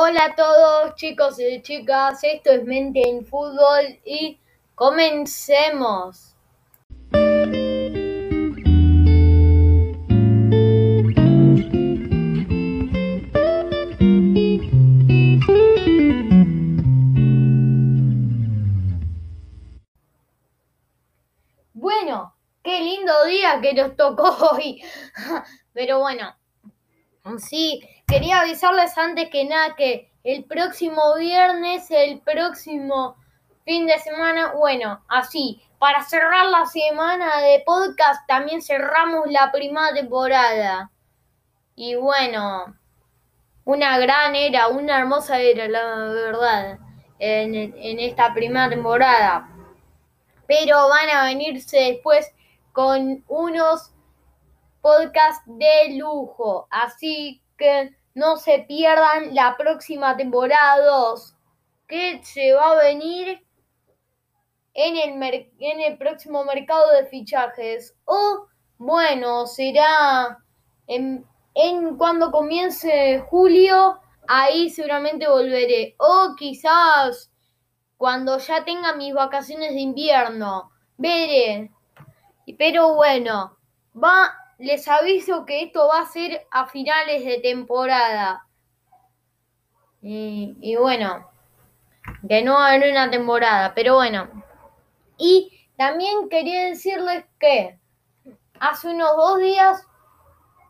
Hola a todos chicos y chicas, esto es Mente en Fútbol y comencemos. Bueno, qué lindo día que nos tocó hoy. Pero bueno, sí, quería avisarles antes que nada que el próximo viernes, el próximo fin de semana, bueno, así, para cerrar la semana de podcast, también cerramos la primera temporada. Y bueno, una gran era, una hermosa era, la verdad, en, esta primera temporada. Pero van a venirse después con unos podcasts de lujo. Así que no se pierdan la próxima temporada 2 que se va a venir en el, en el próximo mercado de fichajes. O bueno, será en, en cuando comience julio, ahí seguramente volveré. O quizás cuando ya tenga mis vacaciones de invierno. Veré. Pero bueno, va les aviso que esto va a ser a finales de temporada. Y, bueno, que no va a haber una temporada, pero bueno. Y también quería decirles que hace unos dos días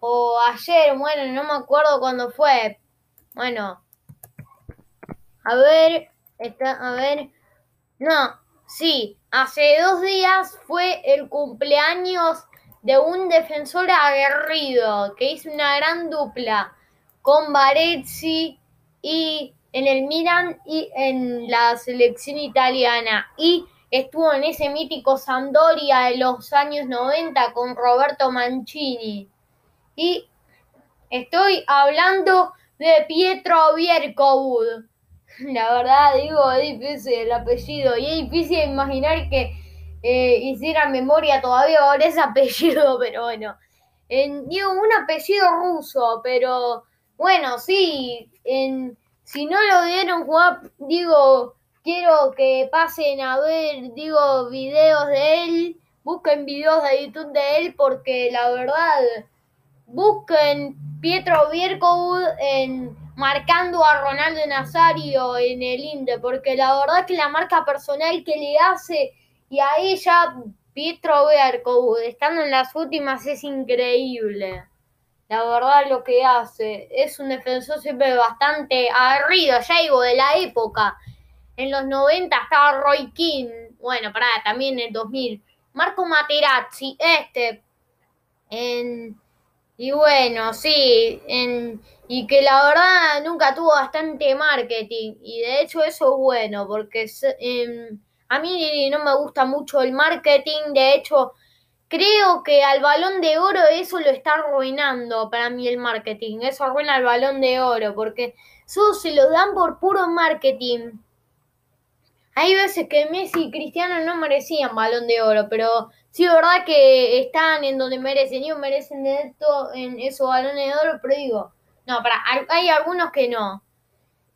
o ayer, bueno, no me acuerdo cuándo fue. Bueno, a ver, está, a ver, no, sí, hace dos días fue el cumpleaños de un defensor aguerrido que hizo una gran dupla con Barezzi y en el Milan y en la selección italiana. Y estuvo en ese mítico Sampdoria de los años 90 con Roberto Mancini. Y estoy hablando de Pietro Bierkovud la verdad digo es difícil el apellido y es difícil imaginar que eh, hiciera memoria todavía ahora ese apellido, pero bueno. En, digo, un apellido ruso, pero bueno, sí, en, si no lo dieron jugar, digo, quiero que pasen a ver, digo, videos de él, busquen videos de YouTube de él, porque la verdad, busquen Pietro Bierkovud en marcando a Ronaldo Nazario en el Inde, porque la verdad que la marca personal que le hace y ahí ya Pietro Berco, estando en las últimas, es increíble. La verdad lo que hace. Es un defensor siempre bastante aguerrido, ya digo, de la época. En los 90 estaba Roy King. Bueno, pará, también en el 2000. Marco Materazzi, este. En, y bueno, sí. En, y que la verdad nunca tuvo bastante marketing. Y de hecho eso es bueno, porque... En, a mí no me gusta mucho el marketing, de hecho, creo que al balón de oro eso lo está arruinando para mí el marketing. Eso arruina el balón de oro, porque eso se lo dan por puro marketing. Hay veces que Messi y Cristiano no merecían balón de oro, pero sí verdad que están en donde merecen. Ellos merecen esto, en esos balones de oro, pero digo, no, para, hay algunos que no.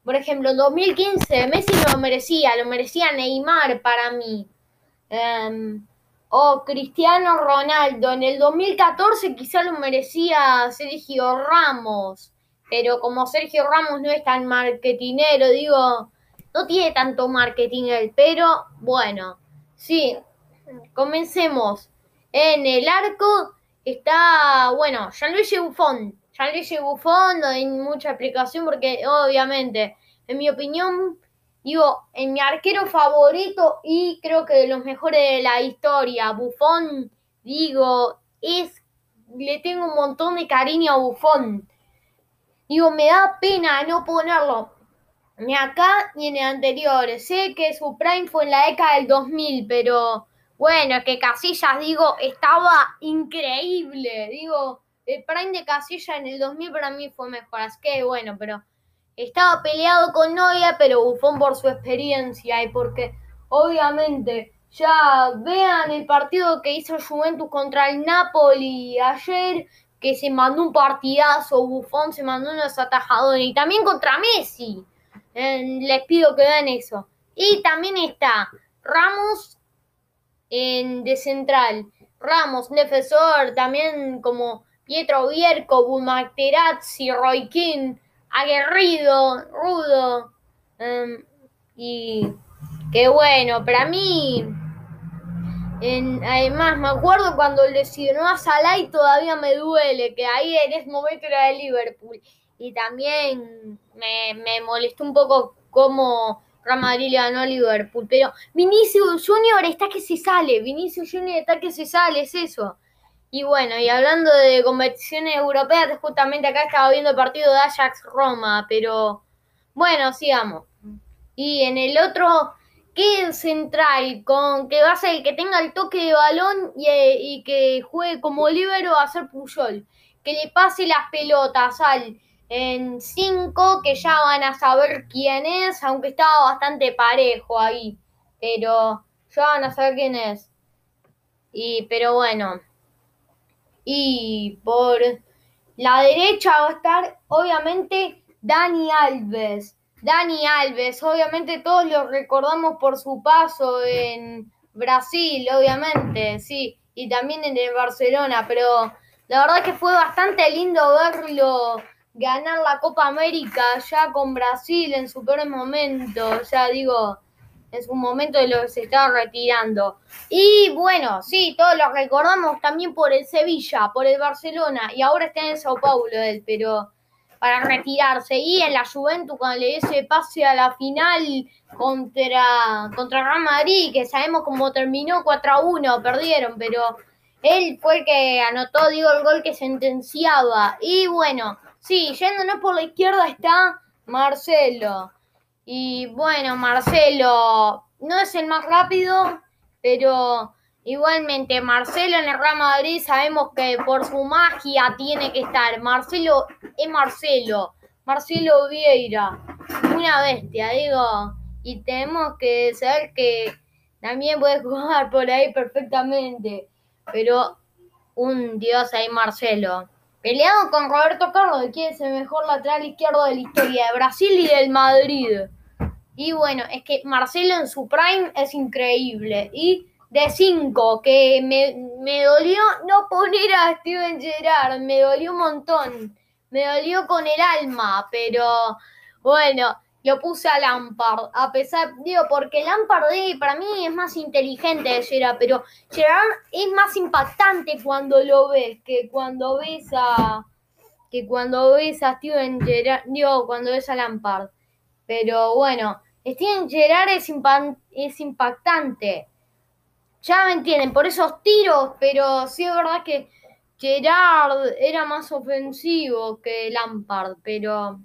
Por ejemplo, en 2015 Messi lo merecía, lo merecía Neymar para mí. Um, o Cristiano Ronaldo. En el 2014 quizá lo merecía Sergio Ramos. Pero como Sergio Ramos no es tan marketinero, digo, no tiene tanto marketing él. Pero bueno, sí, comencemos. En el arco está, bueno, Jean-Louis Buffon. Jean-Louis Buffon no hay mucha explicación porque obviamente, en mi opinión, digo, en mi arquero favorito y creo que de los mejores de la historia, Buffon, digo, es, le tengo un montón de cariño a Buffon. Digo, me da pena no ponerlo ni acá ni en el anterior. Sé que su prime fue en la década del 2000, pero bueno, que Casillas, digo, estaba increíble. Digo, el Prime de Casilla en el 2000 para mí fue mejor, así que bueno, pero estaba peleado con Noia, pero Bufón por su experiencia y porque obviamente ya vean el partido que hizo Juventus contra el Napoli ayer, que se mandó un partidazo, Bufón se mandó unos atajadores y también contra Messi. Eh, les pido que vean eso. Y también está Ramos en, de central. Ramos, defensor, también como Pietro Vierco, Materazzi, Roy aguerrido, rudo. Em, y qué bueno, para mí además, me acuerdo cuando lesionó a Salah y todavía me duele, que ahí en ese momento era de Liverpool. Y también me, molestó un poco cómo Real le ganó a Liverpool. Pero Vinicius Junior está que se sale, Vinicius Junior está que se sale, es eso. Y bueno, y hablando de competiciones europeas, justamente acá estaba viendo el partido de Ajax Roma, pero bueno, sigamos. Y en el otro que central, con que va a ser el que tenga el toque de balón y, que juegue como libero a hacer Puyol. Que le pase las pelotas al en 5, que ya van a saber quién es, aunque estaba bastante parejo ahí. Pero ya van a saber quién es. Y, pero bueno. Y por la derecha va a estar, obviamente, Dani Alves. Dani Alves, obviamente todos lo recordamos por su paso en Brasil, obviamente, sí, y también en el Barcelona, pero la verdad que fue bastante lindo verlo ganar la Copa América ya con Brasil en su peor momento, sea, digo, en su momento de lo que se estaba retirando. Y bueno, sí, todos lo recordamos también por el Sevilla, por el Barcelona, y ahora está en el Sao Paulo él, pero para retirarse. Y en la Juventus, cuando le ese pase a la final contra, contra Real Madrid, que sabemos cómo terminó 4 a 1, perdieron, pero él fue el que anotó, digo, el gol que sentenciaba. Y bueno, sí, yéndonos por la izquierda está Marcelo. Y bueno, Marcelo no es el más rápido, pero Igualmente, Marcelo en el Real Madrid sabemos que por su magia tiene que estar. Marcelo es Marcelo, Marcelo Vieira, una bestia, digo. Y tenemos que saber que también puede jugar por ahí perfectamente. Pero un dios ahí, Marcelo. Peleado con Roberto Carlos, de quién es el mejor lateral izquierdo de la historia de Brasil y del Madrid. Y bueno, es que Marcelo en su prime es increíble. Y de 5, que me, dolió no poner a Steven Gerrard, me dolió un montón, me dolió con el alma, pero bueno, lo puse a Lampard, a pesar, digo, porque Lampard eh, para mí es más inteligente de Gerrard, pero Gerrard es más impactante cuando lo ves que cuando ves a que cuando ves a Steven Gerrard, digo, cuando ves a Lampard. Pero bueno, Steven Gerrard es, es impactante ya me entienden, por esos tiros, pero sí es verdad que Gerard era más ofensivo que Lampard, pero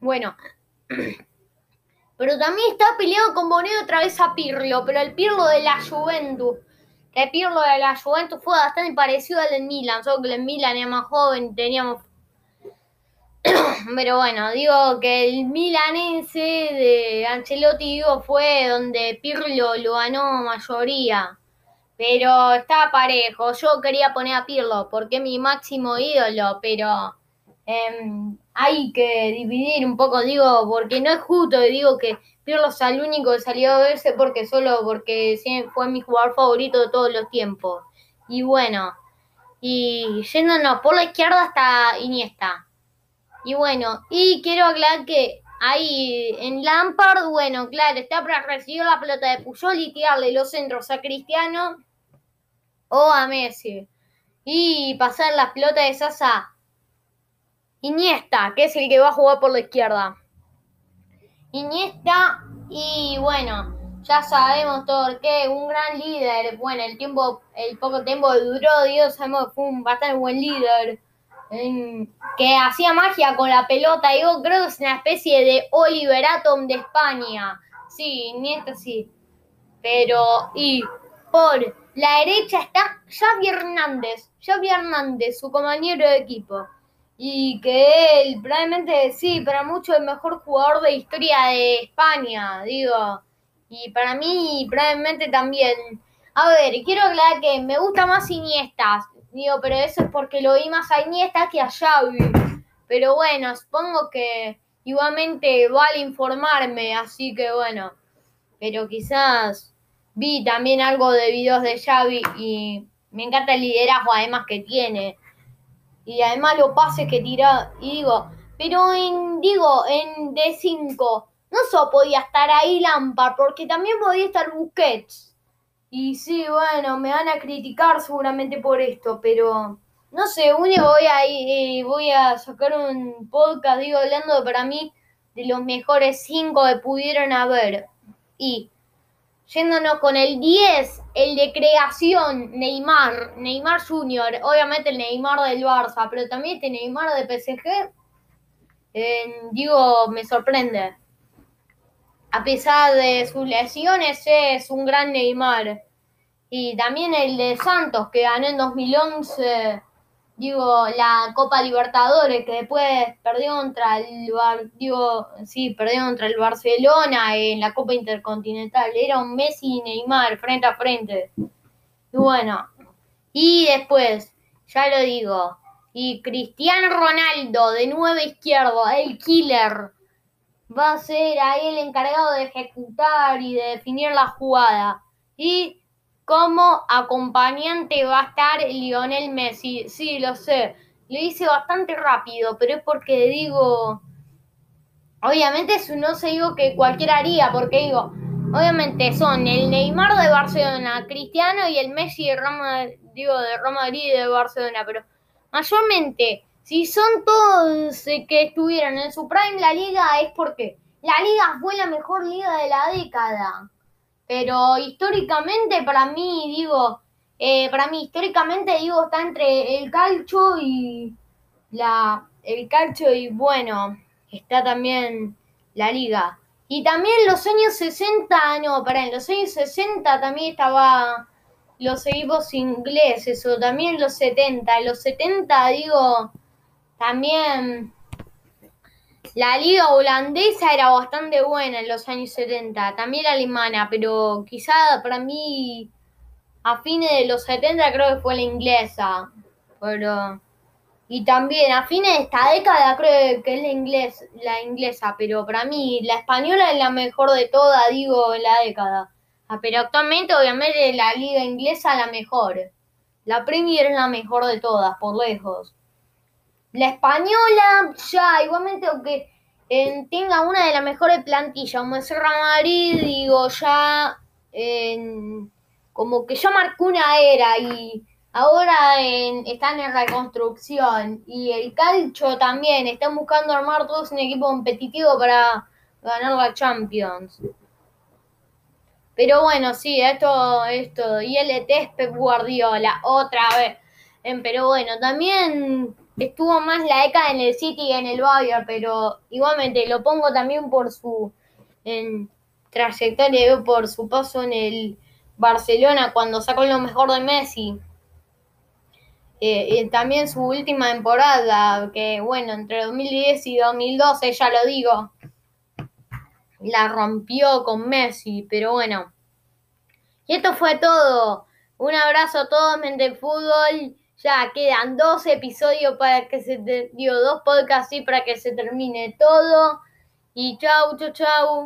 bueno. Pero también está peleado con Bonedo otra vez a Pirlo, pero el Pirlo de la Juventus. El Pirlo de la Juventus fue bastante parecido al del Milan, solo que el Milan era más joven, teníamos... pero bueno, digo que el milanese de Ancelotti digo, fue donde Pirlo lo ganó mayoría. Pero está parejo. Yo quería poner a Pirlo porque es mi máximo ídolo, pero em, hay que dividir un poco, digo, porque no es justo, digo que Pirlo es el único que salió a verse porque solo porque fue mi jugador favorito de todos los tiempos. Y bueno, y yéndonos por la izquierda hasta Iniesta. Y bueno, y quiero aclarar que ahí en Lampard, bueno, claro, está para recibir la pelota de Puyol y tirarle los centros a Cristiano o a Messi. Y pasar la pelota de Sasa. Iniesta, que es el que va a jugar por la izquierda. Iniesta y bueno, ya sabemos todo que un gran líder. Bueno, el tiempo, el poco tiempo duró, Dios, sabemos que fue un bastante buen líder que hacía magia con la pelota. Yo creo que es una especie de Oliver Atom de España. Sí, Iniesta sí. Pero, y por la derecha está Xavi Hernández. Xavi Hernández, su compañero de equipo. Y que él, probablemente sí, para mucho el mejor jugador de historia de España, digo. Y para mí, probablemente también. A ver, quiero aclarar que me gusta más Iniesta Digo, pero eso es porque lo vi más a Iniesta que a Xavi. Pero bueno, supongo que igualmente vale informarme, así que bueno. Pero quizás vi también algo de videos de Xavi y me encanta el liderazgo además que tiene. Y además los pases que tira. Y digo, pero en, digo, en D5 no solo podía estar ahí Lampard, porque también podía estar Busquets. Y sí, bueno, me van a criticar seguramente por esto, pero no sé, un voy a, eh, voy a sacar un podcast, digo, hablando para mí de los mejores cinco que pudieron haber. Y yéndonos con el 10, el de creación, Neymar, Neymar Junior, obviamente el Neymar del Barça, pero también este Neymar de PSG, digo, me sorprende. A pesar de sus lesiones, es un gran Neymar. Y también el de Santos, que ganó en 2011 digo, la Copa Libertadores, que después perdió contra el digo, sí, perdió contra el Barcelona en la Copa Intercontinental. Era un Messi y Neymar frente a frente. Y bueno, y después, ya lo digo, y Cristiano Ronaldo de nueve izquierdo, el killer, va a ser ahí el encargado de ejecutar y de definir la jugada. Y como acompañante va a estar Lionel Messi. Sí, lo sé. Lo hice bastante rápido, pero es porque digo. Obviamente no se digo que cualquiera haría, porque digo, obviamente son el Neymar de Barcelona, Cristiano y el Messi de Roma, digo, de Roma y de Barcelona, pero mayormente, si son todos eh, que estuvieron en su prime la liga, es porque la liga fue la mejor liga de la década. Pero históricamente, para mí, digo, eh, para mí, históricamente, digo, está entre el calcio y la. El calcio y bueno, está también la liga. Y también los años 60, no, para en los años 60 también estaba los equipos ingleses, o también los 70. En los 70, digo, también la liga holandesa era bastante buena en los años 70, también la alemana, pero quizá para mí a fines de los 70 creo que fue la inglesa. Pero y también a fines de esta década creo que es la inglés, la inglesa, pero para mí la española es la mejor de todas, digo, en la década. Ah, pero actualmente obviamente la liga inglesa es la mejor. La Premier es la mejor de todas, por lejos. La española, ya, igualmente, aunque tenga una de las mejores plantillas, como es Real Madrid, digo, ya, como que ya marcó una era y ahora están en reconstrucción. Y el Calcio también, están buscando armar todos un equipo competitivo para ganar la Champions. Pero bueno, sí, esto, esto, y el Pep Guardiola, otra vez. Pero bueno, también estuvo más la década en el City y en el Bayern, pero igualmente lo pongo también por su en, trayectoria, por su paso en el Barcelona cuando sacó lo mejor de Messi. Eh, y también su última temporada, que bueno, entre 2010 y 2012, ya lo digo, la rompió con Messi, pero bueno. Y esto fue todo. Un abrazo a todos, mente fútbol. Ya quedan dos episodios para que se te, dos podcasts y para que se termine todo. Y chau, chau, chau.